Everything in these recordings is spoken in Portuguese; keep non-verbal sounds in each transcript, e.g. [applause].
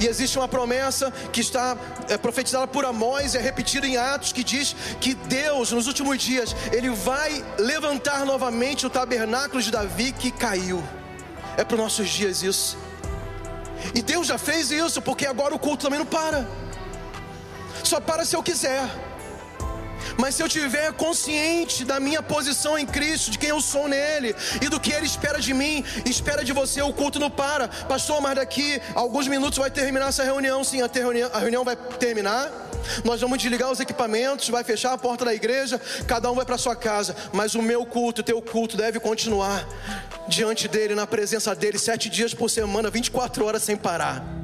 E existe uma promessa que está é, profetizada por Amós, é repetida em Atos, que diz que Deus, nos últimos dias, Ele vai levantar novamente o tabernáculo de Davi que caiu. É para os nossos dias isso. E Deus já fez isso, porque agora o culto também não para. Só para se eu quiser. Mas se eu tiver consciente da minha posição em Cristo, de quem eu sou nele e do que ele espera de mim, espera de você, o culto não para. Pastor, mas daqui alguns minutos vai terminar essa reunião. Sim, a reunião, a reunião vai terminar. Nós vamos desligar os equipamentos, vai fechar a porta da igreja, cada um vai para sua casa. Mas o meu culto, o teu culto deve continuar diante dele, na presença dele, sete dias por semana, 24 horas sem parar.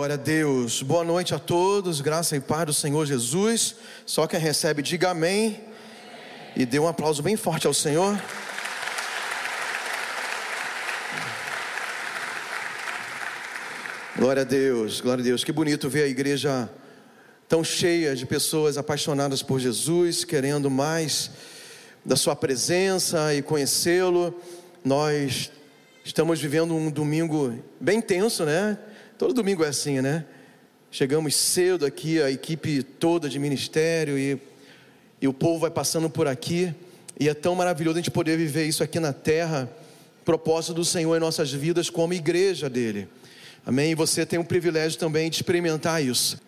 Glória a Deus. Boa noite a todos. Graça e paz do Senhor Jesus. Só quem recebe, diga amém. E dê um aplauso bem forte ao Senhor. Glória a Deus, glória a Deus. Que bonito ver a igreja tão cheia de pessoas apaixonadas por Jesus, querendo mais da Sua presença e conhecê-lo. Nós estamos vivendo um domingo bem tenso, né? Todo domingo é assim, né? Chegamos cedo aqui, a equipe toda de ministério e, e o povo vai passando por aqui. E é tão maravilhoso a gente poder viver isso aqui na terra, propósito do Senhor em nossas vidas como igreja dele. Amém? E você tem o privilégio também de experimentar isso.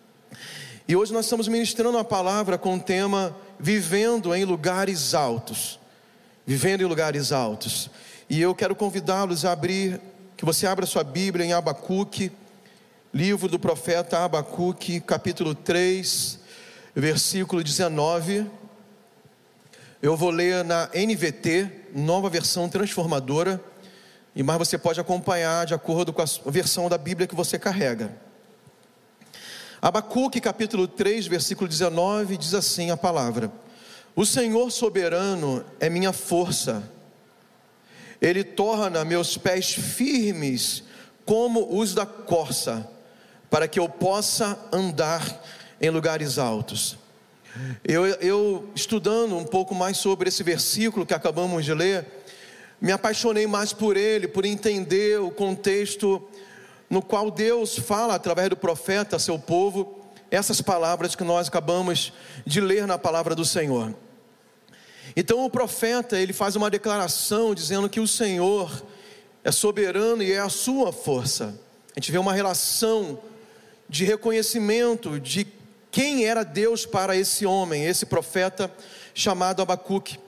E hoje nós estamos ministrando uma palavra com o tema Vivendo em Lugares Altos. Vivendo em Lugares Altos. E eu quero convidá-los a abrir, que você abra sua Bíblia em Abacuque livro do profeta Abacuque, capítulo 3, versículo 19. Eu vou ler na NVT, nova versão transformadora, e mais você pode acompanhar de acordo com a versão da Bíblia que você carrega. Abacuque, capítulo 3, versículo 19, diz assim a palavra: O Senhor soberano é minha força, Ele torna meus pés firmes como os da corça para que eu possa andar em lugares altos. Eu, eu, estudando um pouco mais sobre esse versículo que acabamos de ler, me apaixonei mais por ele, por entender o contexto no qual Deus fala através do profeta a seu povo, essas palavras que nós acabamos de ler na palavra do Senhor. Então o profeta, ele faz uma declaração dizendo que o Senhor é soberano e é a sua força. A gente vê uma relação de reconhecimento de quem era Deus para esse homem, esse profeta chamado Abacuque.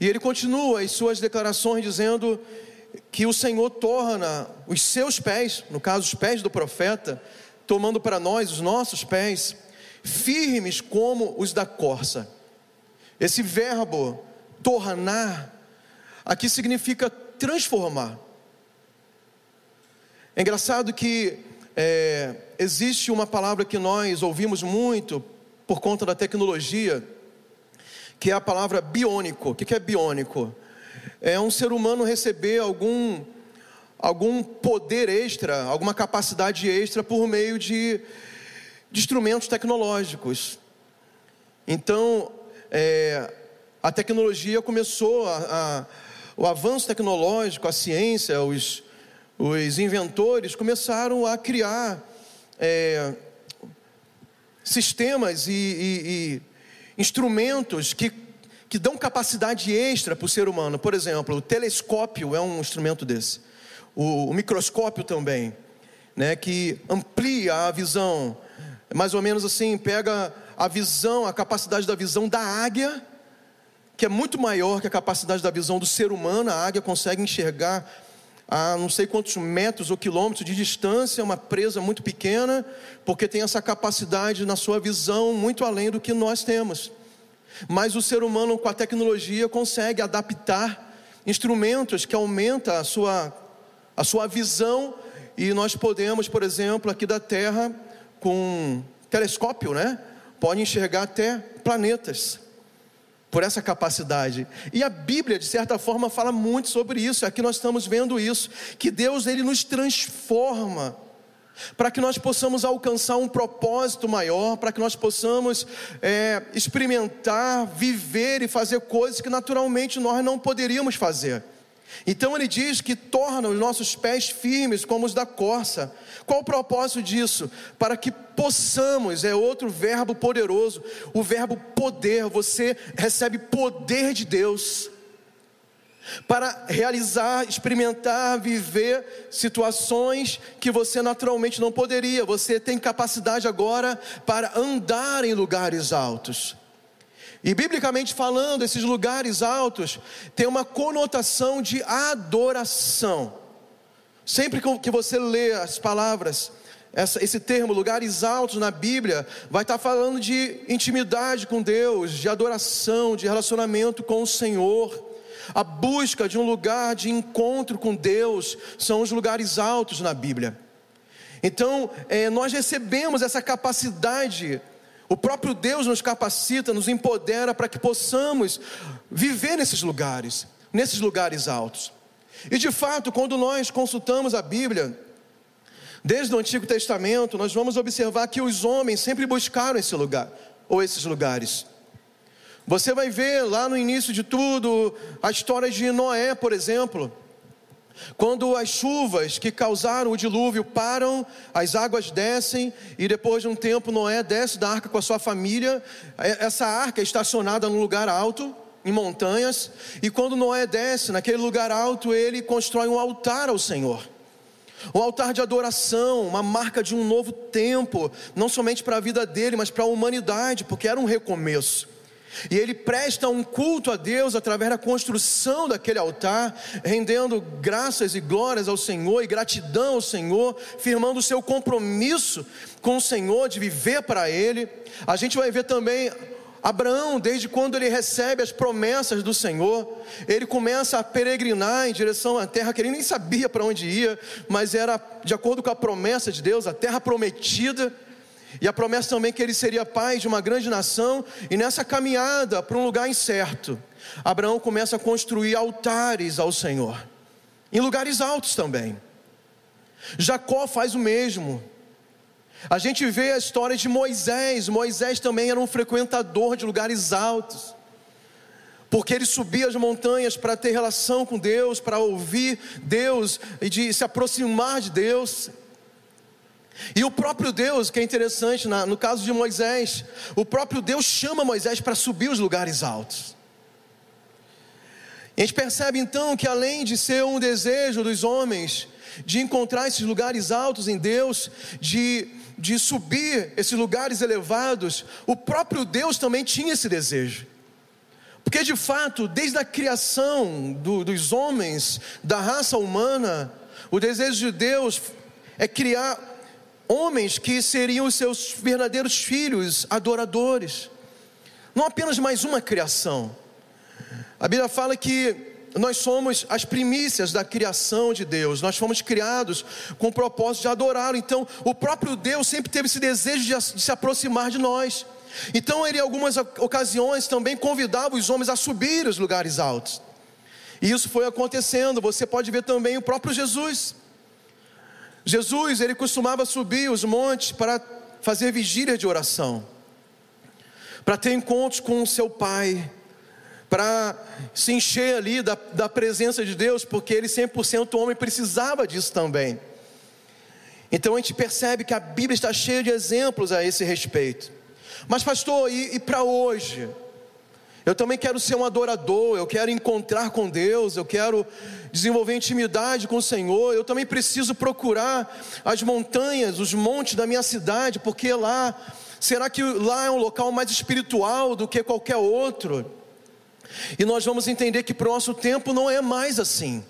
E ele continua as suas declarações dizendo que o Senhor torna os seus pés, no caso os pés do profeta, tomando para nós os nossos pés, firmes como os da corça. Esse verbo tornar aqui significa transformar. É engraçado que é, existe uma palavra que nós ouvimos muito por conta da tecnologia, que é a palavra biônico. O que é biônico? É um ser humano receber algum, algum poder extra, alguma capacidade extra por meio de, de instrumentos tecnológicos. Então, é, a tecnologia começou, a, a, o avanço tecnológico, a ciência, os, os inventores começaram a criar é, sistemas e, e, e instrumentos que, que dão capacidade extra para o ser humano. Por exemplo, o telescópio é um instrumento desse. O, o microscópio também, né, que amplia a visão. Mais ou menos assim, pega a visão, a capacidade da visão da águia, que é muito maior que a capacidade da visão do ser humano. A águia consegue enxergar a não sei quantos metros ou quilômetros de distância, uma presa muito pequena, porque tem essa capacidade na sua visão muito além do que nós temos. Mas o ser humano, com a tecnologia, consegue adaptar instrumentos que aumentam a sua, a sua visão e nós podemos, por exemplo, aqui da Terra, com telescópio, né? Pode enxergar até planetas por essa capacidade. E a Bíblia, de certa forma, fala muito sobre isso. Aqui nós estamos vendo isso, que Deus ele nos transforma para que nós possamos alcançar um propósito maior, para que nós possamos é, experimentar, viver e fazer coisas que naturalmente nós não poderíamos fazer. Então ele diz que torna os nossos pés firmes como os da corça. Qual o propósito disso? Para que possamos, é outro verbo poderoso, o verbo poder. Você recebe poder de Deus para realizar, experimentar, viver situações que você naturalmente não poderia. Você tem capacidade agora para andar em lugares altos. E biblicamente falando, esses lugares altos têm uma conotação de adoração. Sempre que você lê as palavras, esse termo, lugares altos na Bíblia, vai estar falando de intimidade com Deus, de adoração, de relacionamento com o Senhor. A busca de um lugar de encontro com Deus são os lugares altos na Bíblia. Então, é, nós recebemos essa capacidade o próprio Deus nos capacita, nos empodera para que possamos viver nesses lugares, nesses lugares altos. E de fato, quando nós consultamos a Bíblia, desde o Antigo Testamento, nós vamos observar que os homens sempre buscaram esse lugar, ou esses lugares. Você vai ver lá no início de tudo a história de Noé, por exemplo. Quando as chuvas que causaram o dilúvio param, as águas descem e depois de um tempo Noé desce da arca com a sua família. É, essa arca é estacionada num lugar alto, em montanhas, e quando Noé desce naquele lugar alto, ele constrói um altar ao Senhor. Um altar de adoração, uma marca de um novo tempo, não somente para a vida dele, mas para a humanidade, porque era um recomeço. E ele presta um culto a Deus através da construção daquele altar, rendendo graças e glórias ao Senhor e gratidão ao Senhor, firmando o seu compromisso com o Senhor de viver para Ele. A gente vai ver também Abraão, desde quando ele recebe as promessas do Senhor, ele começa a peregrinar em direção à terra que ele nem sabia para onde ia, mas era de acordo com a promessa de Deus, a terra prometida. E a promessa também que ele seria pai de uma grande nação, e nessa caminhada para um lugar incerto, Abraão começa a construir altares ao Senhor, em lugares altos também. Jacó faz o mesmo. A gente vê a história de Moisés, Moisés também era um frequentador de lugares altos, porque ele subia as montanhas para ter relação com Deus, para ouvir Deus e de se aproximar de Deus. E o próprio Deus, que é interessante, no caso de Moisés, o próprio Deus chama Moisés para subir os lugares altos. A gente percebe então que além de ser um desejo dos homens de encontrar esses lugares altos em Deus, de, de subir esses lugares elevados, o próprio Deus também tinha esse desejo. Porque de fato, desde a criação do, dos homens, da raça humana, o desejo de Deus é criar homens que seriam os seus verdadeiros filhos, adoradores. Não apenas mais uma criação. A Bíblia fala que nós somos as primícias da criação de Deus, nós fomos criados com o propósito de adorá-lo. Então, o próprio Deus sempre teve esse desejo de, se aproximar de nós. Então, ele, em algumas ocasiões, também convidava os homens a subir os lugares altos. E isso foi acontecendo. Você pode ver também o próprio Jesus. Jesus, ele costumava subir os montes para fazer vigília de oração, para ter encontros com o seu Pai, para se encher ali da, da presença de Deus, porque ele 100% homem precisava disso também. Então a gente percebe que a Bíblia está cheia de exemplos a esse respeito. Mas, pastor, e, e para hoje? Eu também quero ser um adorador, eu quero encontrar com Deus, eu quero desenvolver intimidade com o Senhor. Eu também preciso procurar as montanhas, os montes da minha cidade, porque lá, será que lá é um local mais espiritual do que qualquer outro? E nós vamos entender que para o nosso tempo não é mais assim.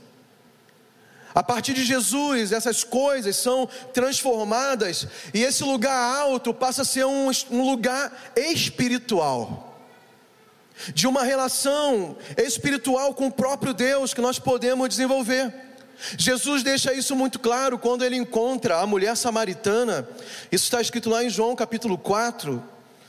A partir de Jesus, essas coisas são transformadas e esse lugar alto passa a ser um, um lugar espiritual de uma relação espiritual com o próprio Deus que nós podemos desenvolver. Jesus deixa isso muito claro quando ele encontra a mulher samaritana. Isso está escrito lá em João capítulo 4,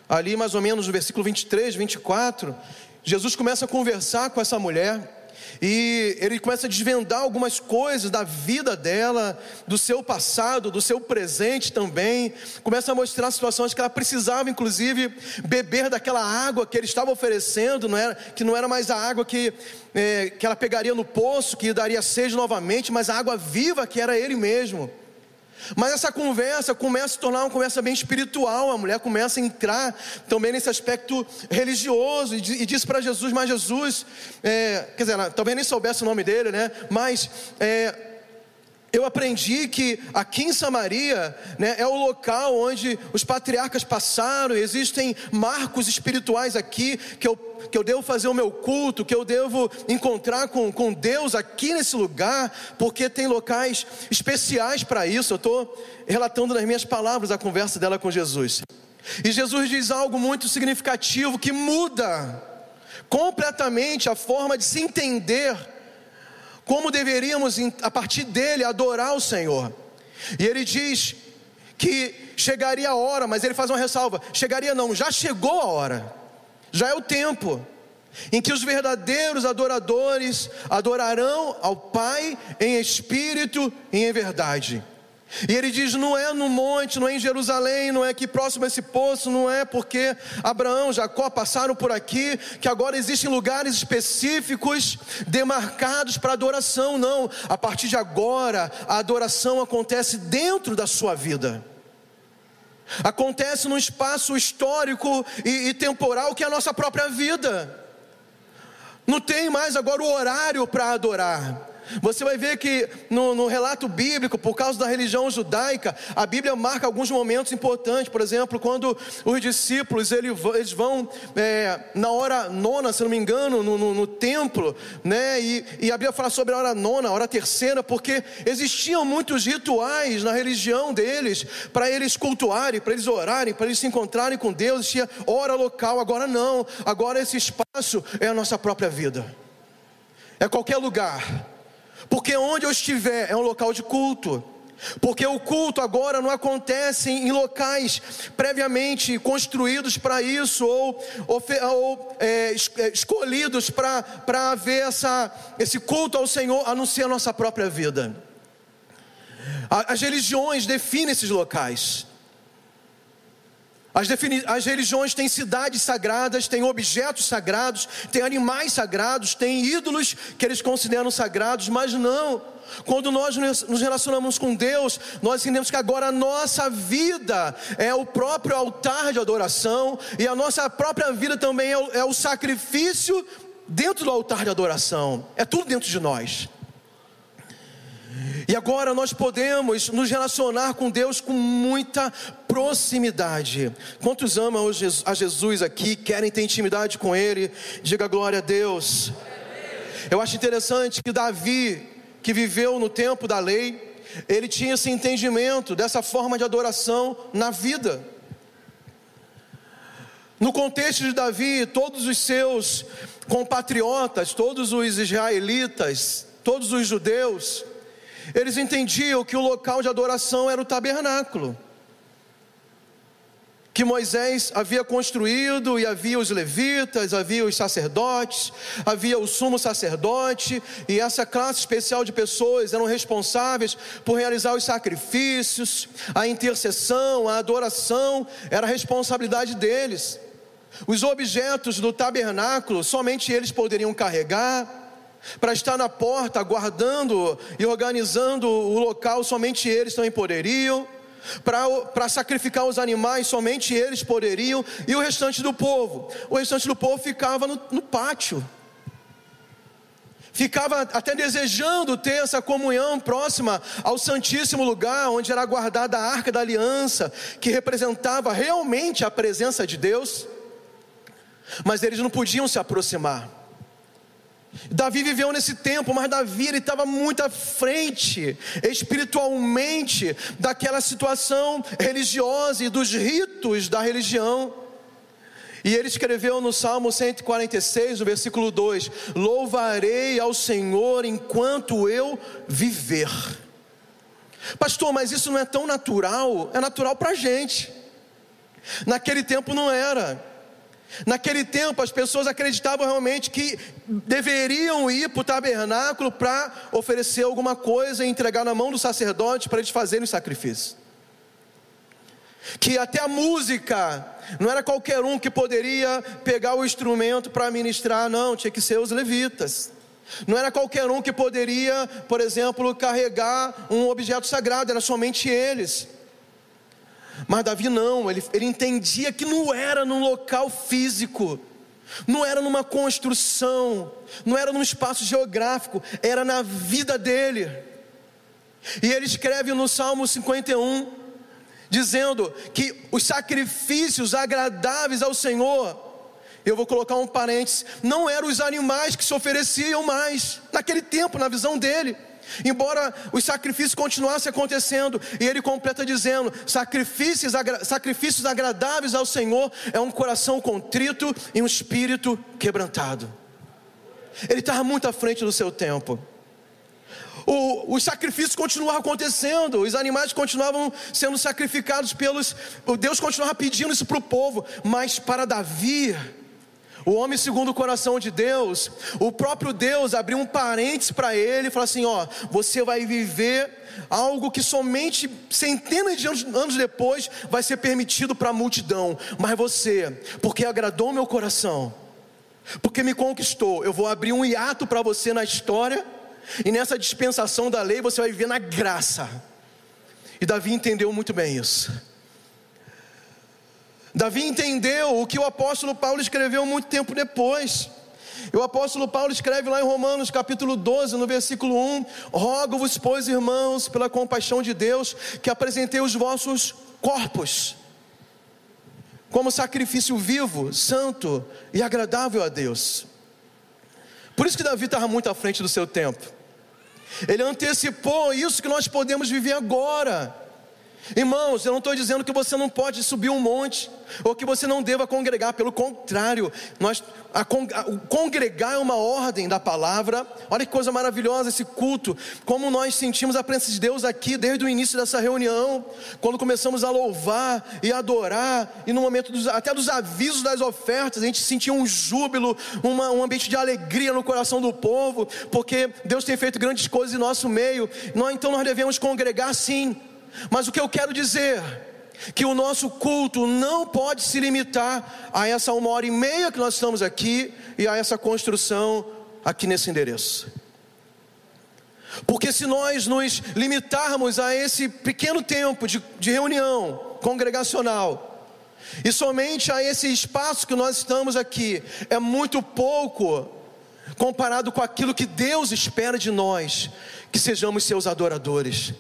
ali mais ou menos no versículo 23, 24. Jesus começa a conversar com essa mulher. E ele começa a desvendar algumas coisas da vida dela, do seu passado, do seu presente também. Começa a mostrar situações que ela precisava, inclusive, beber daquela água que ele estava oferecendo, não era, que não era mais a água que, é, que ela pegaria no poço, que daria sede novamente, mas a água viva que era ele mesmo. Mas essa conversa começa a se tornar uma conversa bem espiritual. A mulher começa a entrar também nesse aspecto religioso e, diz para Jesus: Mas Jesus, é, quer dizer, ela, talvez nem soubesse o nome dele, né? Mas é, eu aprendi que aqui em Samaria né, é o local onde os patriarcas passaram, existem marcos espirituais aqui que eu, que eu devo fazer o meu culto, que eu devo encontrar com, com Deus aqui nesse lugar, porque tem locais especiais para isso. Eu estou relatando nas minhas palavras a conversa dela com Jesus. E Jesus diz algo muito significativo que muda completamente a forma de se entender como deveríamos, a partir dele, adorar o Senhor. E ele diz que chegaria a hora, mas ele faz uma ressalva: chegaria não, já chegou a hora, já é o tempo em que os verdadeiros adoradores adorarão ao Pai em espírito e em verdade. E ele diz: não é no monte, não é em Jerusalém, não é aqui próximo a esse poço, não é porque Abraão, Jacó passaram por aqui, que agora existem lugares específicos demarcados para adoração, não. A partir de agora, a adoração acontece dentro da sua vida. Acontece num espaço histórico e, e temporal que é a nossa própria vida. Não tem mais agora o horário para adorar. Você vai ver que no, no, relato bíblico, por causa da religião judaica, a Bíblia marca alguns momentos importantes. Por exemplo, quando os discípulos eles vão é, na hora nona, se não me engano, no, no, no templo, né? E, e, a Bíblia fala sobre a hora nona, a hora terceira, porque existiam muitos rituais na religião deles para eles cultuarem, para eles orarem, para eles se encontrarem com Deus. Tinha hora local. Agora não. Agora esse espaço é a nossa própria vida. É qualquer lugar porque onde eu estiver é um local de culto. Porque o culto agora não acontece em locais previamente construídos para isso, ou, ou, é, é escolhidos para haver essa, esse culto ao Senhor, a não ser a nossa própria vida. As religiões definem esses locais. As, as, religiões têm cidades sagradas, têm objetos sagrados, têm animais sagrados, têm ídolos que eles consideram sagrados, mas não. Quando nós nos relacionamos com Deus, nós entendemos que agora a nossa vida é o próprio altar de adoração, e a nossa própria vida também é o, é o sacrifício dentro do altar de adoração, é tudo dentro de nós. E agora nós podemos nos relacionar com Deus com muita proximidade. Quantos amam a Jesus aqui, querem ter intimidade com Ele? Diga glória a Deus. Eu acho interessante que Davi, que viveu no tempo da lei, ele tinha esse entendimento dessa forma de adoração na vida. No contexto de Davi, todos os seus compatriotas, todos os israelitas, todos os judeus, eles entendiam que o local de adoração era o tabernáculo. Que Moisés havia construído, e havia os levitas, havia os sacerdotes, havia o sumo sacerdote, e essa classe especial de pessoas eram responsáveis por realizar os sacrifícios, a intercessão, a adoração, era a responsabilidade deles. Os objetos do tabernáculo somente eles poderiam carregar, para estar na porta, guardando e organizando o local, somente eles também poderiam. Para sacrificar os animais, somente eles poderiam, e o restante do povo. O restante do povo ficava no, no pátio, ficava até desejando ter essa comunhão próxima ao Santíssimo Lugar, onde era guardada a arca da aliança, que representava realmente a presença de Deus, mas eles não podiam se aproximar. Davi viveu nesse tempo, mas Davi ele estava muito à frente espiritualmente daquela situação religiosa e dos ritos da religião. E ele escreveu no Salmo 146, no versículo 2: Louvarei ao Senhor enquanto eu viver. Pastor, mas isso não é tão natural? É natural para a gente. Naquele tempo não era. Naquele tempo as pessoas acreditavam realmente que deveriam ir para o tabernáculo para oferecer alguma coisa e entregar na mão do sacerdote para eles fazerem o sacrifício. Que até a música, não era qualquer um que poderia pegar o instrumento para ministrar, não, tinha que ser os levitas. Não era qualquer um que poderia, por exemplo, carregar um objeto sagrado, era somente eles. Mas Davi não, ele, ele entendia que não era num local físico, não era numa construção, não era num espaço geográfico, era na vida dele. E ele escreve no Salmo 51, dizendo que os sacrifícios agradáveis ao Senhor, eu vou colocar um parênteses, não eram os animais que se ofereciam mais, naquele tempo, na visão dele Embora os sacrifícios continuassem acontecendo, e ele completa dizendo: sacrifícios, agra sacrifícios agradáveis ao Senhor é um coração contrito e um espírito quebrantado. Ele estava muito à frente do seu tempo. O, os sacrifícios continuavam acontecendo, os animais continuavam sendo sacrificados pelos. Deus continuava pedindo isso para o povo, mas para Davi, o homem segundo o coração de Deus, o próprio Deus abriu um parênteses para ele e falou assim: ó, você vai viver algo que somente centenas de anos, anos depois vai ser permitido para a multidão, mas você, porque agradou meu coração, porque me conquistou, eu vou abrir um hiato para você na história, e nessa dispensação da lei você vai viver na graça. E Davi entendeu muito bem isso. Davi entendeu o que o apóstolo Paulo escreveu muito tempo depois. O apóstolo Paulo escreve lá em Romanos capítulo 12, no versículo 1: Rogo-vos, pois, irmãos, pela compaixão de Deus, que apresentei os vossos corpos como sacrifício vivo, santo e agradável a Deus. Por isso que Davi estava muito à frente do seu tempo. Ele antecipou isso que nós podemos viver agora. Irmãos, eu não estou dizendo que você não pode subir um monte, ou que você não deva congregar, pelo contrário, nós, a, a, o congregar é uma ordem da palavra. Olha que coisa maravilhosa esse culto, como nós sentimos a presença de Deus aqui desde o início dessa reunião, quando começamos a louvar e adorar, e no momento dos, até dos avisos das ofertas, a gente sentia um júbilo, uma, um ambiente de alegria no coração do povo, porque Deus tem feito grandes coisas em nosso meio, nós, então nós devemos congregar sim mas o que eu quero dizer que o nosso culto não pode se limitar a essa uma hora e meia que nós estamos aqui e a essa construção aqui nesse endereço. Porque se nós nos limitarmos a esse pequeno tempo de, de reunião congregacional, e somente a esse espaço que nós estamos aqui, é muito pouco comparado com aquilo que Deus espera de nós, que sejamos seus adoradores.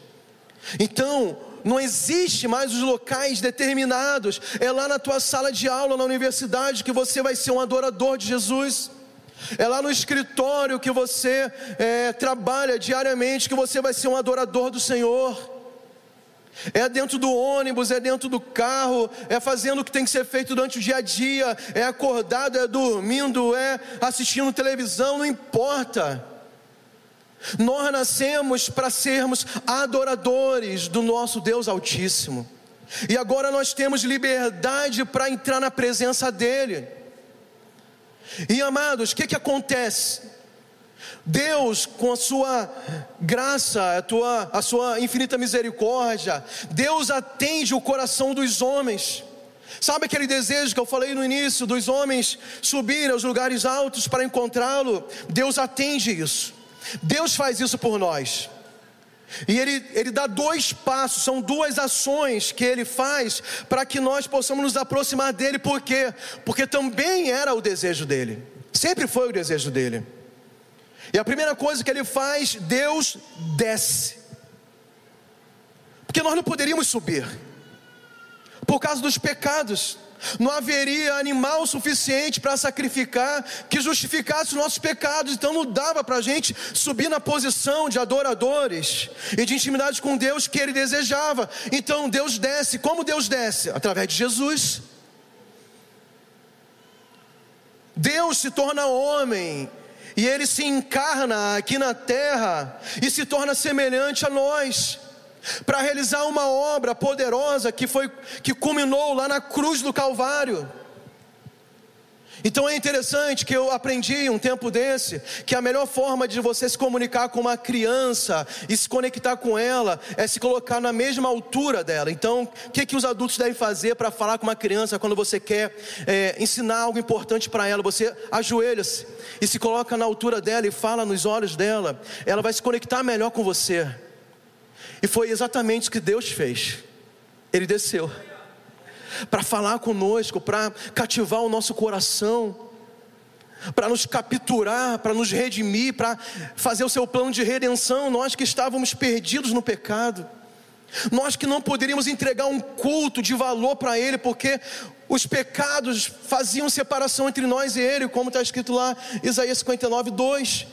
Então, não existe mais os locais determinados. É lá na tua sala de aula na universidade que você vai ser um adorador de Jesus. É lá no escritório que você é, trabalha diariamente que você vai ser um adorador do Senhor. É dentro do ônibus, é dentro do carro, é fazendo o que tem que ser feito durante o dia a dia, é acordado, é dormindo, é assistindo televisão, não importa. Nós nascemos para sermos adoradores do nosso Deus Altíssimo. E agora nós temos liberdade para entrar na presença dEle. E amados, o que, que acontece? Deus, com a sua graça, a, tua, a sua infinita misericórdia, Deus atende o coração dos homens. Sabe aquele desejo que eu falei no início, dos homens subirem aos lugares altos para encontrá-lo? Deus atende isso. Deus faz isso por nós. E ele, ele dá dois passos, são duas ações que ele faz para que nós possamos nos aproximar dele, por quê? Porque também era o desejo dele, sempre foi o desejo dele. E a primeira coisa que ele faz, Deus desce, porque nós não poderíamos subir, por causa dos pecados, não haveria animal suficiente para sacrificar que justificasse os nossos pecados, então não dava para a gente subir na posição de adoradores e de intimidade com Deus que ele desejava. Então Deus desce, como Deus desce? Através de Jesus. Deus se torna homem e ele se encarna aqui na terra e se torna semelhante a nós para realizar uma obra poderosa que foi que culminou lá na cruz do Calvário. Então é interessante que eu aprendi um tempo desse que a melhor forma de você se comunicar com uma criança e se conectar com ela é se colocar na mesma altura dela. Então, o que, que os adultos devem fazer para falar com uma criança quando você quer é, ensinar algo importante para ela? Você ajoelha-se e se coloca na altura dela e fala nos olhos dela. Ela vai se conectar melhor com você. E foi exatamente o que Deus fez. Ele desceu para falar conosco, para cativar o nosso coração, para nos capturar, para nos redimir, para fazer o seu plano de redenção. Nós que estávamos perdidos no pecado, nós que não poderíamos entregar um culto de valor para Ele, porque os pecados faziam separação entre nós e Ele, como está escrito lá, Isaías 59, 2.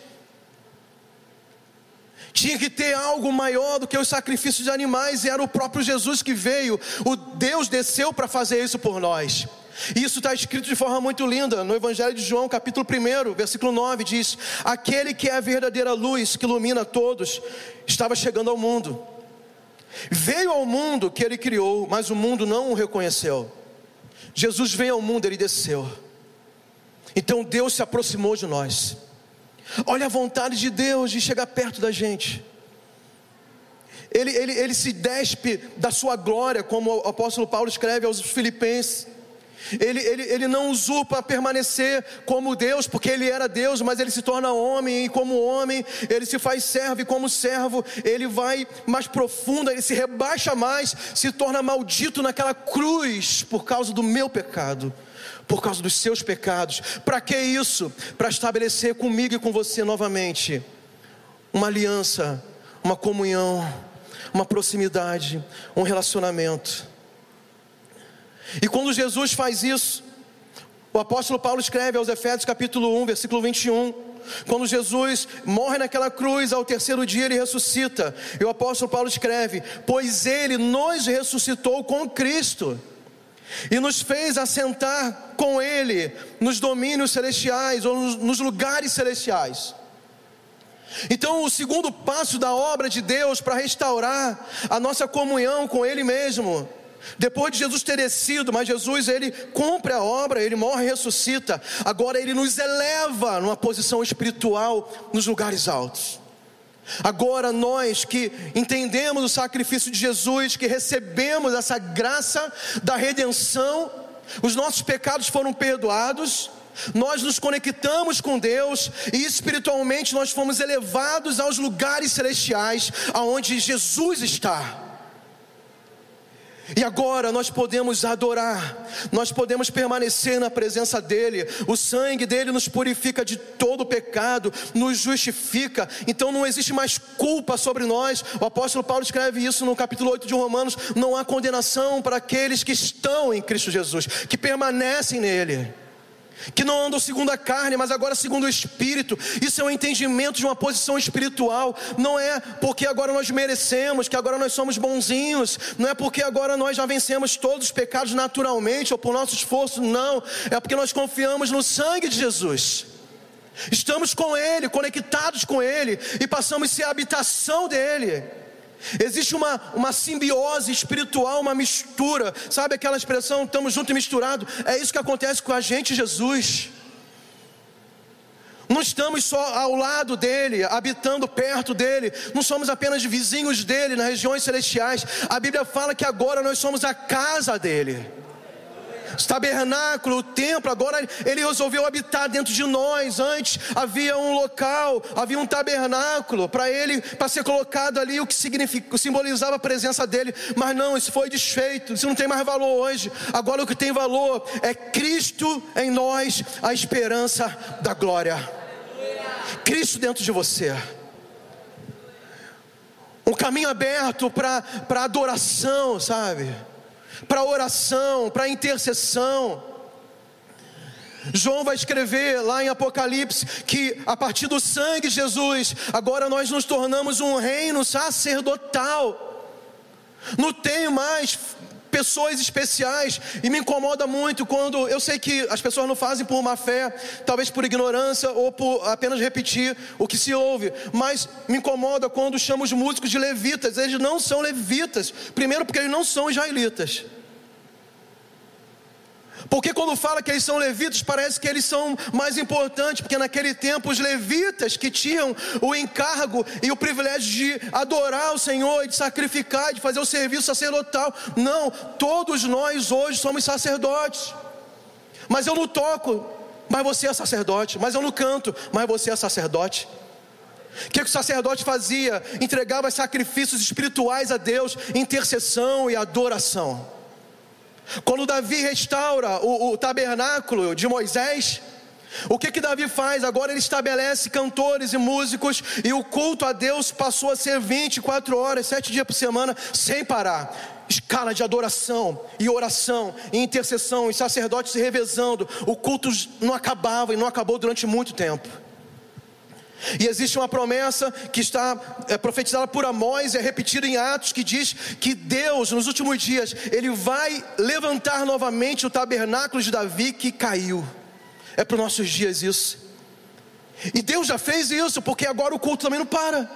Tinha que ter algo maior do que os sacrifícios de animais, e era o próprio Jesus que veio. O Deus desceu para fazer isso por nós. Isso está escrito de forma muito linda no Evangelho de João, capítulo 1, versículo 9: diz: Aquele que é a verdadeira luz que ilumina todos, estava chegando ao mundo. Veio ao mundo que ele criou, mas o mundo não o reconheceu. Jesus veio ao mundo, ele desceu. Então Deus se aproximou de nós. Olha a vontade de Deus de chegar perto da gente. Ele, ele, ele se despe da sua glória, como o apóstolo Paulo escreve aos Filipenses. Ele, ele, ele não usurpa permanecer como Deus, porque ele era Deus, mas ele se torna homem, e como homem, ele se faz servo, e como servo, ele vai mais profundo, ele se rebaixa mais, se torna maldito naquela cruz por causa do meu pecado por causa dos seus pecados. Para que isso? Para estabelecer comigo e com você novamente uma aliança, uma comunhão, uma proximidade, um relacionamento. E quando Jesus faz isso, o apóstolo Paulo escreve aos Efésios capítulo 1, versículo 21, quando Jesus morre naquela cruz, ao terceiro dia ele ressuscita. E o apóstolo Paulo escreve: Pois ele nos ressuscitou com Cristo e nos fez assentar com Ele nos domínios celestiais ou nos lugares celestiais. Então, o segundo passo da obra de Deus para restaurar a nossa comunhão com Ele mesmo, depois de Jesus ter descido, mas Jesus ele cumpre a obra, ele morre e ressuscita. Agora ele nos eleva numa posição espiritual nos lugares altos. Agora nós que entendemos o sacrifício de Jesus, que recebemos essa graça da redenção, os nossos pecados foram perdoados, nós nos conectamos com Deus e espiritualmente nós fomos elevados aos lugares celestiais aonde Jesus está. E agora nós podemos adorar, nós podemos permanecer na presença dEle, o sangue dEle nos purifica de todo pecado, nos justifica, então não existe mais culpa sobre nós. O apóstolo Paulo escreve isso no capítulo 8 de Romanos: não há condenação para aqueles que estão em Cristo Jesus, que permanecem nele que não andam segundo a carne, mas agora segundo o Espírito. Isso é um entendimento de uma posição espiritual. Não é porque agora nós merecemos, que agora nós somos bonzinhos, não é porque agora nós já vencemos todos os pecados naturalmente ou por nosso esforço, não. É porque nós confiamos no sangue de Jesus. Estamos com Ele, conectados com Ele e passamos a ser a habitação dEle. Existe uma, uma simbiose espiritual, uma mistura. Sabe aquela expressão, estamos juntos e misturados? É isso que acontece com a gente, Jesus. Não estamos só ao lado dele, habitando perto dele, não somos apenas vizinhos dele nas regiões celestiais. A Bíblia fala que agora nós somos a casa dele tabernáculo, o templo, agora ele resolveu habitar dentro de nós. Antes havia um local, havia um tabernáculo para ele, para ser colocado ali o que significa, simbolizava a presença dele, mas não, isso foi desfeito, isso não tem mais valor hoje. Agora o que tem valor é Cristo em nós, a esperança da glória. Cristo dentro de você um caminho aberto para adoração, sabe? Para oração, para intercessão. João vai escrever lá em Apocalipse que a partir do sangue de Jesus, agora nós nos tornamos um reino sacerdotal. Não tem mais pessoas especiais, e me incomoda muito quando eu sei que as pessoas não fazem por má fé, talvez por ignorância ou por apenas repetir o que se ouve, mas me incomoda quando chamo os músicos de levitas, eles não são levitas, primeiro porque eles não são israelitas. Porque quando fala que eles são levitas, parece que eles são mais importantes, porque naquele tempo os levitas que tinham o encargo e o privilégio de adorar o Senhor, de sacrificar, de fazer o serviço sacerdotal. Não, todos nós hoje somos sacerdotes. Mas eu não toco, mas você é sacerdote. Mas eu não canto, mas você é sacerdote. O que, que o sacerdote fazia? Entregava sacrifícios espirituais a Deus, intercessão e adoração. Quando Davi restaura o, o tabernáculo de Moisés, o que que Davi faz? Agora ele estabelece cantores e músicos e o culto a Deus passou a ser 24 horas, 7 dias por semana, sem parar. Escala de adoração e oração e intercessão, e sacerdotes se revezando. O culto não acabava e não acabou durante muito tempo. E existe uma promessa que está é, profetizada por Amós, é repetida em Atos, que diz que Deus, nos últimos dias, Ele vai levantar novamente o tabernáculo de Davi que caiu. É para os nossos dias isso. E Deus já fez isso, porque agora o culto também não para.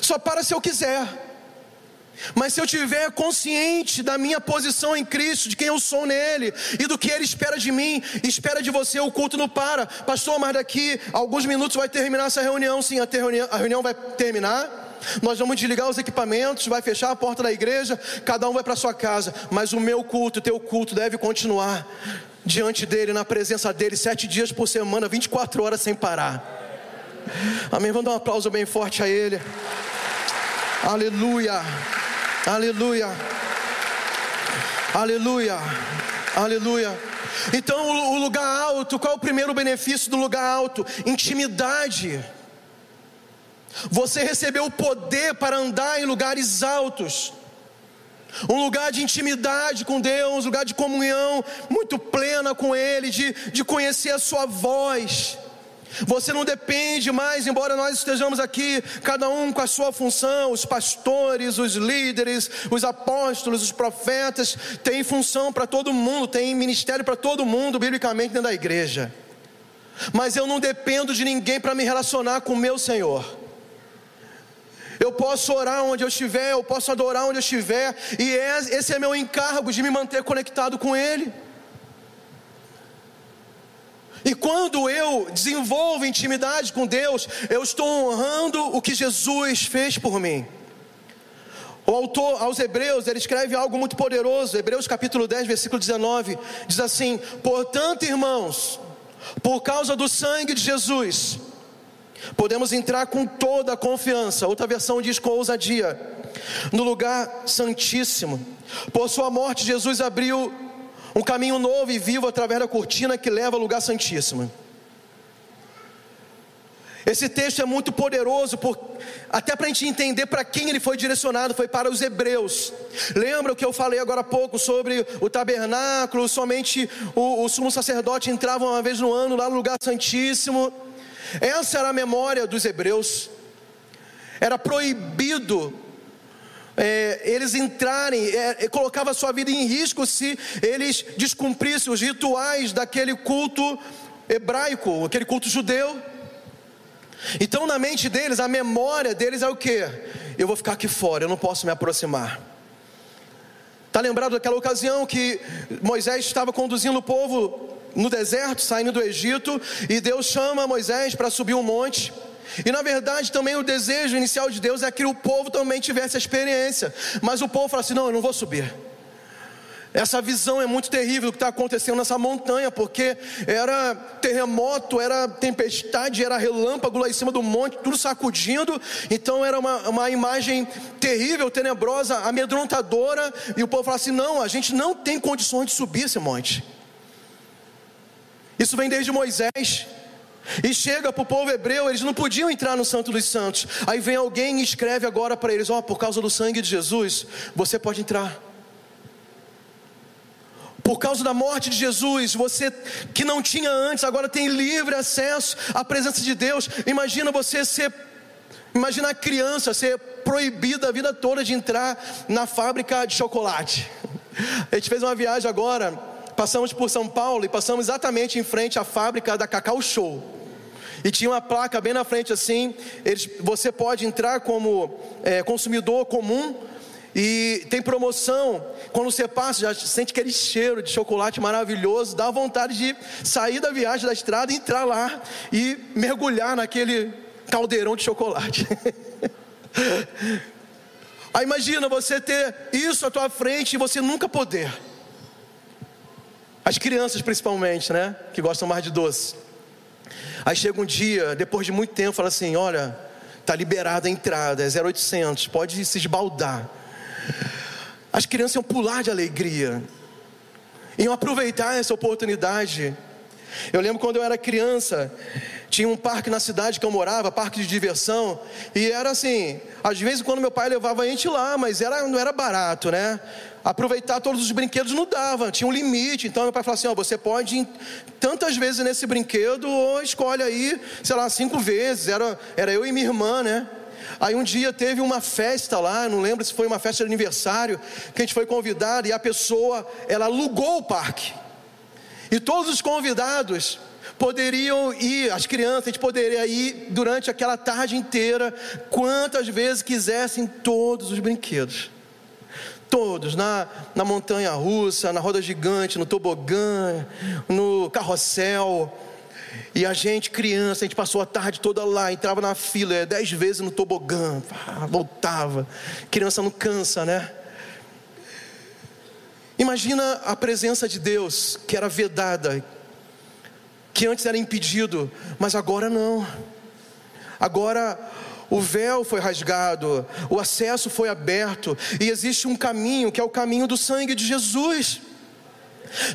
Só para se eu quiser. Mas se eu tiver consciente da minha posição em Cristo, de quem eu sou nele e do que ele espera de mim, espera de você, o culto não para. Pastor, mas daqui alguns minutos vai terminar essa reunião. Sim, a reunião, a reunião vai terminar. Nós vamos desligar os equipamentos, vai fechar a porta da igreja, cada um vai para sua casa. Mas o meu culto, o teu culto deve continuar diante dele, na presença dele, sete dias por semana, 24 horas sem parar. Amém. Vamos dar um aplauso bem forte a ele. Aleluia. Aleluia. Aleluia. Aleluia. Então, o lugar alto, qual é o primeiro benefício do lugar alto? Intimidade. Você recebeu o poder para andar em lugares altos. Um lugar de intimidade com Deus, um lugar de comunhão muito plena com Ele, de, de conhecer a Sua voz. Você não depende mais, embora nós estejamos aqui, cada um com a sua função, os pastores, os líderes, os apóstolos, os profetas, tem função para todo mundo, tem ministério para todo mundo, biblicamente, dentro da igreja. Mas eu não dependo de ninguém para me relacionar com o meu Senhor. Eu posso orar onde eu estiver, eu posso adorar onde eu estiver, e é, esse é meu encargo de me manter conectado com Ele. E quando eu desenvolvo intimidade com Deus, eu estou honrando o que Jesus fez por mim. O autor aos Hebreus, ele escreve algo muito poderoso, Hebreus capítulo 10, versículo 19, diz assim: Portanto, irmãos, por causa do sangue de Jesus, podemos entrar com toda a confiança, outra versão diz com ousadia, no lugar santíssimo. Por sua morte, Jesus abriu um caminho novo e vivo através da cortina que leva ao lugar santíssimo. Esse texto é muito poderoso, por, até para a gente entender para quem ele foi direcionado, foi para os hebreus. Lembra o que eu falei agora há pouco sobre o tabernáculo? Somente o, o sumo sacerdote entrava uma vez no ano lá no lugar santíssimo. Essa era a memória dos hebreus. Era proibido é, eles entrarem, é, colocava a sua vida em risco se eles descumprissem os rituais daquele culto hebraico, aquele culto judeu. Então, na mente deles, a memória deles é o que? Eu vou ficar aqui fora, eu não posso me aproximar. Está lembrado daquela ocasião que Moisés estava conduzindo o povo no deserto, saindo do Egito, e Deus chama Moisés para subir um monte. E na verdade também o desejo inicial de Deus é que o povo também tivesse a experiência. Mas o povo fala assim: não, eu não vou subir. Essa visão é muito terrível do que está acontecendo nessa montanha, porque era terremoto, era tempestade, era relâmpago lá em cima do monte, tudo sacudindo. Então era uma, uma imagem terrível, tenebrosa, amedrontadora. E o povo fala assim: não, a gente não tem condições de subir esse monte. Isso vem desde Moisés. E chega para o povo hebreu, eles não podiam entrar no Santo dos Santos. Aí vem alguém e escreve agora para eles: Ó, oh, por causa do sangue de Jesus, você pode entrar. Por causa da morte de Jesus, você que não tinha antes, agora tem livre acesso à presença de Deus. Imagina você ser, imagina a criança ser proibido a vida toda de entrar na fábrica de chocolate. [laughs] A gente fez uma viagem agora, passamos por São Paulo e passamos exatamente em frente à fábrica da Cacau Show. E tinha uma placa bem na frente assim: eles, você pode entrar como é, consumidor comum e tem promoção. Quando você passa, já sente aquele cheiro de chocolate maravilhoso, dá vontade de sair da viagem da estrada, entrar lá e mergulhar naquele caldeirão de chocolate. [laughs] Aí imagina você ter isso à tua frente e você nunca poder. As crianças principalmente, né? Que gostam mais de doce. Aí chega um dia, depois de muito tempo, fala assim: olha, tá liberada a entrada, é 0800, pode se esbaldar. As crianças iam pular de alegria, iam aproveitar essa oportunidade. Eu lembro quando eu era criança, tinha um parque na cidade que eu morava, parque de diversão, e era assim, às vezes quando meu pai levava a gente lá, mas era, não era barato, né? Aproveitar todos os brinquedos não dava, tinha um limite. Então meu pai falou assim: ó, você pode ir tantas vezes nesse brinquedo, ou escolhe aí, sei lá, cinco vezes. Era, era eu e minha irmã, né? Aí um dia teve uma festa lá, não lembro se foi uma festa de aniversário, que a gente foi convidado e a pessoa, ela alugou o parque. E todos os convidados poderiam ir, as crianças, a gente poderia ir durante aquela tarde inteira, quantas vezes quisessem, todos os brinquedos. Todos, na, na montanha russa, na roda gigante, no tobogã, no carrossel. E a gente, criança, a gente passou a tarde toda lá, entrava na fila, é, dez vezes no tobogã, voltava. Criança não cansa, né? Imagina a presença de Deus que era vedada, que antes era impedido, mas agora não. Agora o véu foi rasgado, o acesso foi aberto, e existe um caminho que é o caminho do sangue de Jesus.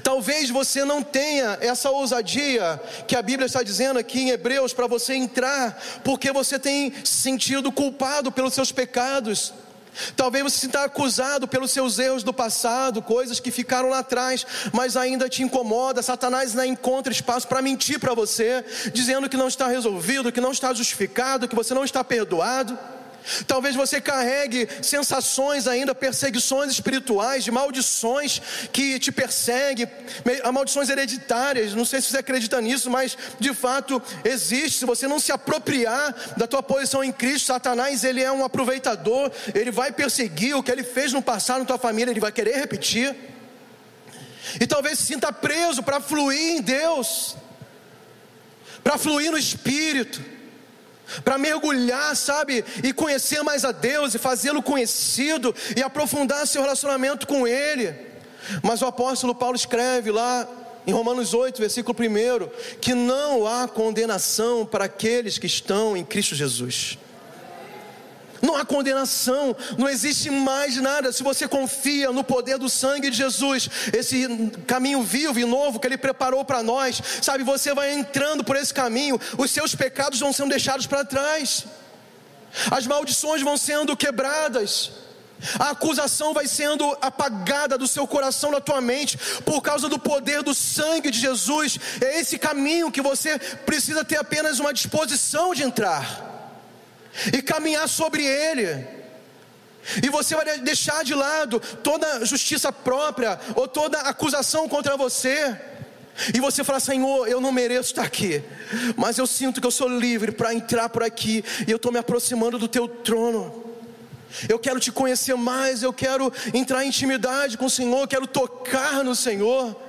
Talvez você não tenha essa ousadia que a Bíblia está dizendo aqui em Hebreus para você entrar, porque você tem sentido culpado pelos seus pecados. Talvez você se sinta acusado pelos seus erros do passado, coisas que ficaram lá atrás, mas ainda te incomoda. Satanás ainda encontra espaço para mentir para você, dizendo que não está resolvido, que não está justificado, que você não está perdoado. Talvez você carregue sensações ainda, perseguições espirituais, de maldições que te perseguem, maldições hereditárias. Não sei se você acredita nisso, mas de fato existe. Se você não se apropriar da tua posição em Cristo, Satanás ele é um aproveitador. Ele vai perseguir o que ele fez no passado na tua família, ele vai querer repetir. E talvez se sinta preso para fluir em Deus, para fluir no Espírito para mergulhar, sabe, e conhecer mais a Deus e fazê-lo conhecido e aprofundar seu relacionamento com Ele. Mas o apóstolo Paulo escreve lá em Romanos 8, versículo 1, que não há condenação para aqueles que estão em Cristo Jesus. Não há condenação, não existe mais nada. Se você confia no poder do sangue de Jesus, esse caminho vivo e novo que Ele preparou para nós, sabe, você vai entrando por esse caminho, os seus pecados vão sendo deixados para trás, as maldições vão sendo quebradas. A acusação vai sendo apagada do seu coração, da tua mente, por causa do poder do sangue de Jesus. É esse caminho que você precisa ter apenas uma disposição de entrar e caminhar sobre ele. E você vai deixar de lado toda justiça própria ou toda acusação contra você. E você fala, Senhor, eu não mereço estar aqui, mas eu sinto que eu sou livre para entrar por aqui, e eu estou me aproximando do teu trono. Eu quero te conhecer mais, eu quero entrar em intimidade com o Senhor, eu quero tocar no Senhor.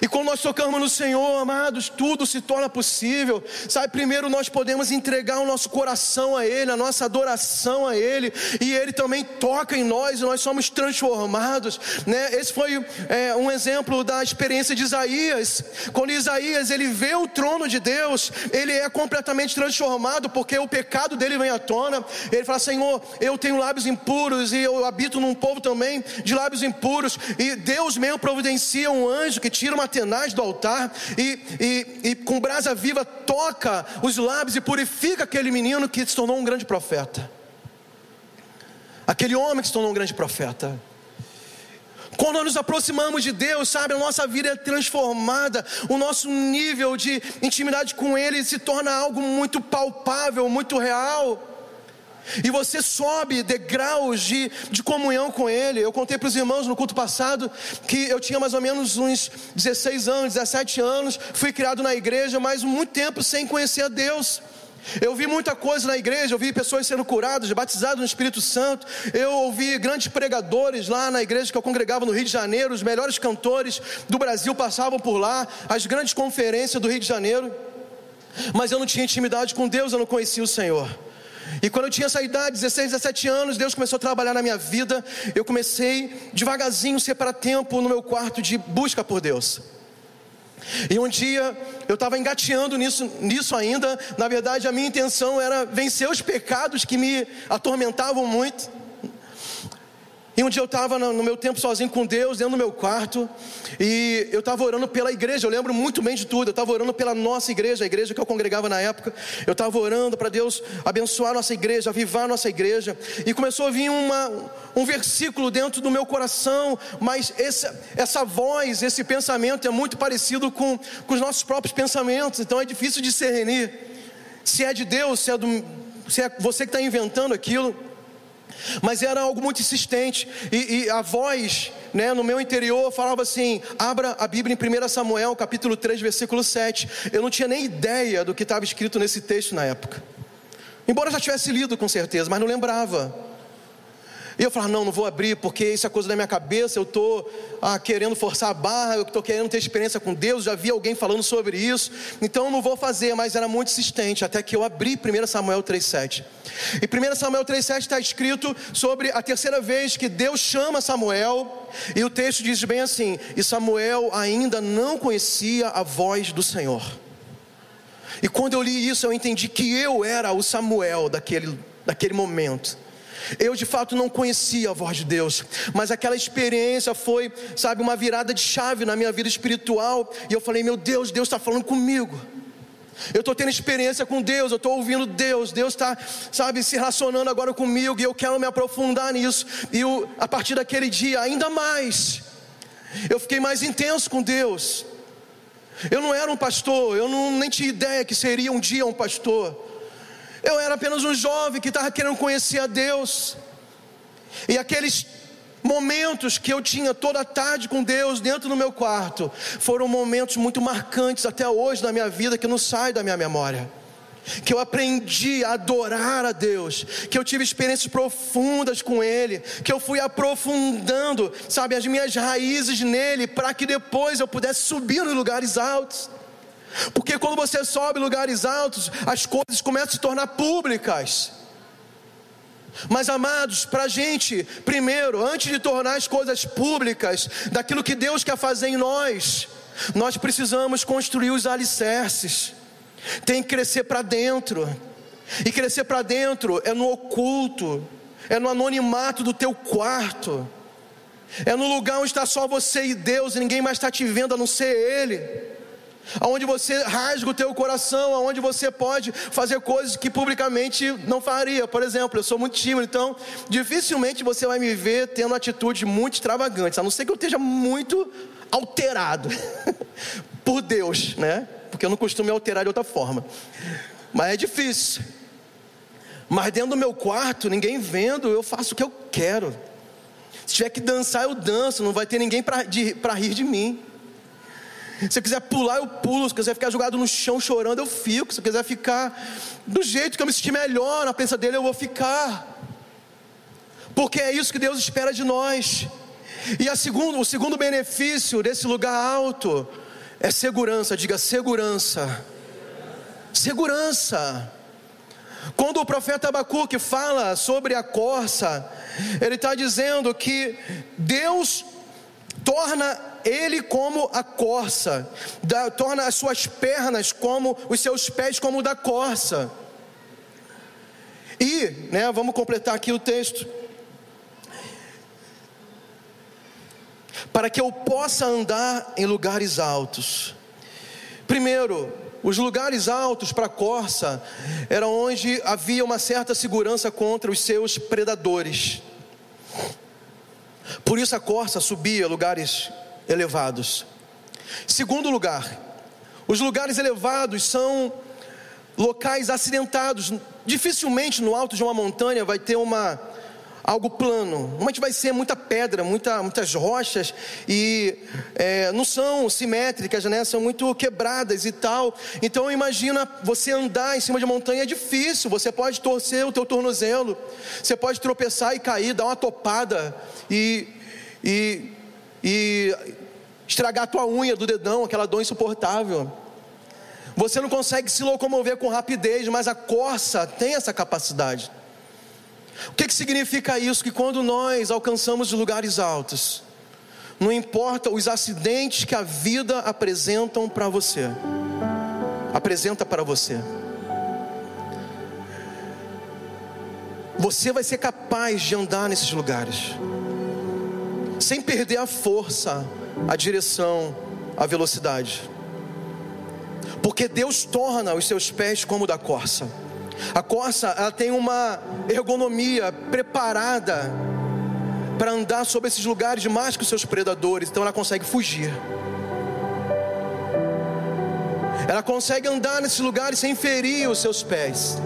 E quando nós tocamos no Senhor, amados, tudo se torna possível. Sabe, primeiro nós podemos entregar o nosso coração a Ele, a nossa adoração a Ele, e Ele também toca em nós e nós somos transformados. Né? Esse foi é, um exemplo da experiência de Isaías. Quando Isaías ele vê o trono de Deus, ele é completamente transformado porque o pecado dele vem à tona. Ele fala: Senhor, eu tenho lábios impuros e eu habito num povo também de lábios impuros. E Deus mesmo providencia um anjo que tira uma chama tenaz do altar e, e, e com brasa viva toca os lábios e purifica aquele menino que se tornou um grande profeta. Aquele homem que se tornou um grande profeta. Quando nós nos aproximamos de Deus, sabe, a nossa vida é transformada, o nosso nível de intimidade com Ele se torna algo muito palpável, muito real. E você sobe degraus de, de comunhão com Ele. Eu contei para os irmãos no culto passado que eu tinha mais ou menos uns 16 anos, 17 anos, fui criado na igreja, mas muito tempo sem conhecer a Deus. Eu vi muita coisa na igreja, eu vi pessoas sendo curadas, batizadas no Espírito Santo. Eu ouvi grandes pregadores lá na igreja que eu congregava no Rio de Janeiro, os melhores cantores do Brasil passavam por lá, as grandes conferências do Rio de Janeiro. Mas eu não tinha intimidade com Deus, eu não conhecia o Senhor. E quando eu tinha essa idade, 16, 17 anos, Deus começou a trabalhar na minha vida. Eu comecei devagarzinho separar tempo no meu quarto de busca por Deus. E um dia eu estava engateando nisso, nisso ainda. Na verdade, a minha intenção era vencer os pecados que me atormentavam muito. E um dia eu estava no meu tempo sozinho com Deus, dentro do meu quarto, e eu estava orando pela igreja. Eu lembro muito bem de tudo. Eu estava orando pela nossa igreja, a igreja que eu congregava na época. Eu estava orando para Deus abençoar a nossa igreja, avivar a nossa igreja. E começou a vir uma, um versículo dentro do meu coração, mas essa, essa voz, esse pensamento é muito parecido com, com os nossos próprios pensamentos, então é difícil discernir se é de Deus, se é, do, se é você que está inventando aquilo. Mas era algo muito insistente, e, e, a voz, né, no meu interior falava assim: abra a Bíblia em 1 Samuel, capítulo 3, versículo 7. Eu não tinha nem ideia do que estava escrito nesse texto na época, embora eu já tivesse lido com certeza, mas não lembrava. E eu falava, não, não vou abrir, porque isso é coisa da minha cabeça, eu estou ah, querendo forçar a barra, eu estou querendo ter experiência com Deus, já vi alguém falando sobre isso, então não vou fazer, mas era muito insistente, até que eu abri 1 Samuel 3,7. E 1 Samuel 3,7 está escrito sobre a terceira vez que Deus chama Samuel, e o texto diz bem assim: e Samuel ainda não conhecia a voz do Senhor. E quando eu li isso, eu entendi que eu era o Samuel daquele, daquele momento. Eu de fato não conhecia a voz de Deus, mas aquela experiência foi, sabe, uma virada de chave na minha vida espiritual. E eu falei: Meu Deus, Deus está falando comigo. Eu estou tendo experiência com Deus, eu estou ouvindo Deus, Deus está, sabe, se relacionando agora comigo e eu quero me aprofundar nisso. E eu, a partir daquele dia, ainda mais, eu fiquei mais intenso com Deus. Eu não era um pastor, eu não, nem tinha ideia que seria um dia um pastor. Eu era apenas um jovem que estava querendo conhecer a Deus. E aqueles momentos que eu tinha toda tarde com Deus dentro do meu quarto foram momentos muito marcantes até hoje na minha vida que não sai da minha memória. Que eu aprendi a adorar a Deus, que eu tive experiências profundas com Ele, que eu fui aprofundando, sabe, as minhas raízes nele, para que depois eu pudesse subir nos lugares altos. Porque quando você sobe lugares altos, as coisas começam a se tornar públicas. Mas amados, para a gente, primeiro, antes de tornar as coisas públicas, daquilo que Deus quer fazer em nós, nós precisamos construir os alicerces, tem que crescer para dentro, e crescer para dentro é no oculto, é no anonimato do teu quarto, é no lugar onde está só você e Deus, e ninguém mais está te vendo a não ser Ele aonde você rasga o teu coração, aonde você pode fazer coisas que publicamente não faria. Por exemplo, eu sou muito tímido, então dificilmente você vai me ver tendo atitudes muito extravagantes, a não ser que eu esteja muito alterado [laughs] por Deus, né? Porque eu não costumo me alterar de outra forma. Mas é difícil. Mas dentro do meu quarto, ninguém vendo, eu faço o que eu quero. Se tiver que dançar, eu danço, não vai ter ninguém para rir de mim. Se eu quiser pular, eu pulo. Se eu quiser ficar jogado no chão chorando, eu fico. Se eu quiser ficar do jeito que eu me sentir melhor na presença dele, eu vou ficar. Porque é isso que Deus espera de nós. E segundo, o segundo benefício desse lugar alto é segurança. Diga segurança. Segurança. Quando o profeta Abacuque fala sobre a corça, ele está dizendo que Deus torna ele como a corça, da, torna as suas pernas como os seus pés como da corça. E, né, vamos completar aqui o texto. Para que eu possa andar em lugares altos. Primeiro, os lugares altos para a corça era onde havia uma certa segurança contra os seus predadores. Por isso a corça subia lugares elevados. Segundo lugar, os lugares elevados são locais acidentados, dificilmente no alto de uma montanha vai ter uma algo plano. Normalmente vai ser muita pedra, muita, muitas rochas e é, não são simétricas, né? São muito quebradas e tal. Então imagina você andar em cima de montanha é difícil. Você pode torcer o teu tornozelo, você pode tropeçar e cair, dar uma topada e, e, e estragar a tua unha do dedão, aquela dor insuportável. Você não consegue se locomover com rapidez, mas a corça tem essa capacidade. O que, que significa isso? Que quando nós alcançamos lugares altos, não importa os acidentes que a vida apresentam para você, apresenta para você. Você vai ser capaz de andar nesses lugares, sem perder a força, a direção, a velocidade, porque Deus torna os seus pés como da corça. A corça ela tem uma ergonomia preparada para andar sobre esses lugares mais que os seus predadores, então ela consegue fugir. Ela consegue andar nesses lugares sem ferir os seus pés.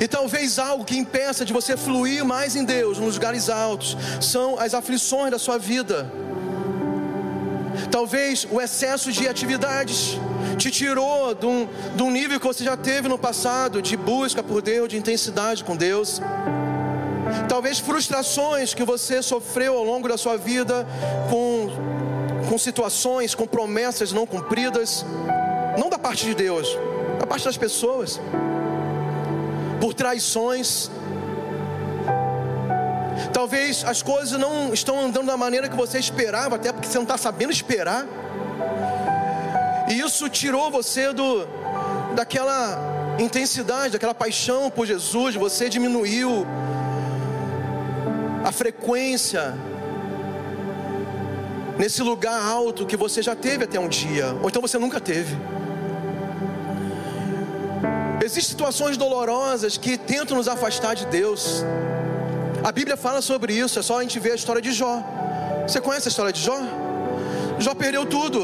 E talvez algo que impeça de você fluir mais em Deus, nos lugares altos, são as aflições da sua vida. Talvez o excesso de atividades te tirou de um, de um nível que você já teve no passado, de busca por Deus, de intensidade com Deus. Talvez frustrações que você sofreu ao longo da sua vida com, com situações, com promessas não cumpridas, não da parte de Deus, da parte das pessoas, por traições, Talvez as coisas não estão andando da maneira que você esperava, até porque você não está sabendo esperar. E isso tirou você do daquela intensidade, daquela paixão por Jesus, você diminuiu a frequência nesse lugar alto que você já teve até um dia, ou então você nunca teve. Existem situações dolorosas que tentam nos afastar de Deus. A Bíblia fala sobre isso, é só a gente ver a história de Jó. Você conhece a história de Jó? Jó perdeu tudo.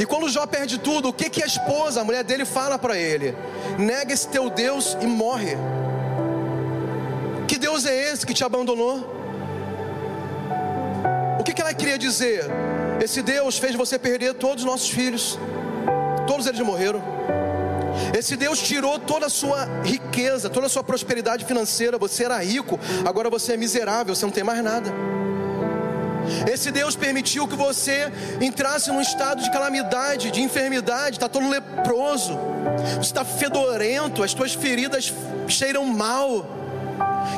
E quando Jó perde tudo, o que, que a esposa, a mulher dele, fala para ele? Nega esse teu Deus e morre. Que Deus é esse que te abandonou? O que, que ela queria dizer? Esse Deus fez você perder todos os nossos filhos, todos eles morreram. Esse Deus tirou toda a sua riqueza, toda a sua prosperidade financeira. Você era rico, agora você é miserável, você não tem mais nada. Esse Deus permitiu que você entrasse num estado de calamidade, de enfermidade, está todo leproso, você está fedorento, as tuas feridas cheiram mal.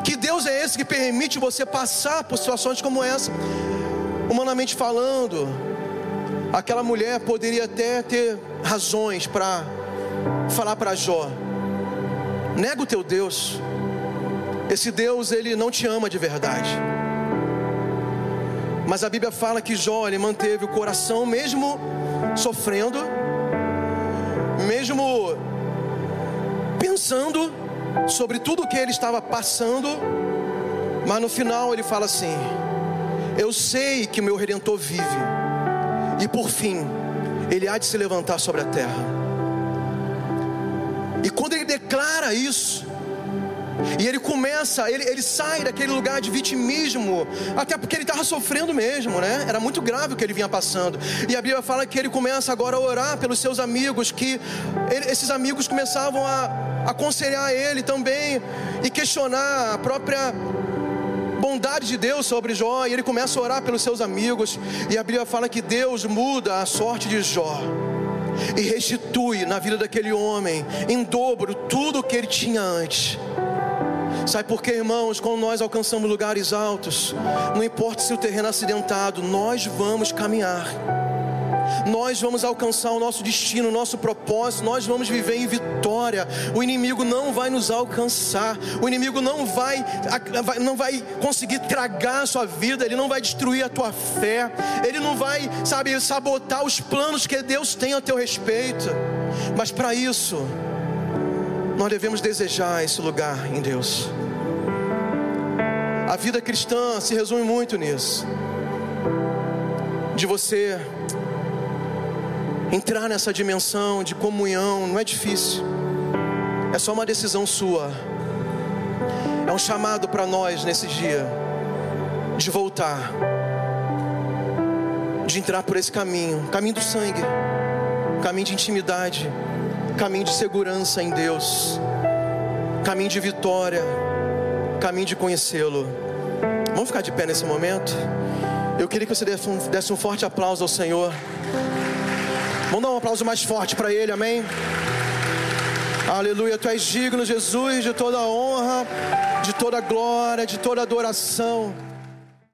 Que Deus é esse que permite você passar por situações como essa? Humanamente falando, aquela mulher poderia até ter razões para falar para Jó: nega o teu Deus. Esse Deus, ele não te ama de verdade. Mas a Bíblia fala que Jó, ele manteve o coração mesmo sofrendo, mesmo pensando sobre tudo o que ele estava passando, mas no final ele fala assim: Eu sei que meu redentor vive, e por fim, ele há de se levantar sobre a terra. E quando ele declara isso, e ele começa, ele, ele sai daquele lugar de vitimismo, até porque ele estava sofrendo mesmo, né? Era muito grave o que ele vinha passando. E a Bíblia fala que ele começa agora a orar pelos seus amigos, que ele, esses amigos começavam a aconselhar ele também e questionar a própria bondade de Deus sobre Jó. E ele começa a orar pelos seus amigos. E a Bíblia fala que Deus muda a sorte de Jó e restitui na vida daquele homem em dobro tudo o que ele tinha antes. Sabe por quê, irmãos? Quando nós alcançamos lugares altos, não importa se o terreno é acidentado, nós vamos caminhar nós vamos alcançar o nosso destino, o nosso propósito, nós vamos viver em vitória. O inimigo não vai nos alcançar, o inimigo não vai, não vai conseguir tragar a sua vida, ele não vai destruir a tua fé, ele não vai, sabe, sabotar os planos que Deus tem a teu respeito. Mas para isso, nós devemos desejar esse lugar em Deus. A vida cristã se resume muito nisso. De você entrar nessa dimensão de comunhão não é difícil. É só uma decisão sua. É um chamado para nós nesse dia de voltar, de entrar por esse caminho caminho do sangue, caminho de intimidade, caminho de segurança em Deus, caminho de vitória, caminho de conhecê-lo. Vamos ficar de pé nesse momento? Eu queria que você desse um, desse um forte aplauso ao Senhor. Vamos dar um aplauso mais forte para Ele, amém? Aleluia, Tu és digno, Jesus, de toda honra, de toda glória, de toda adoração.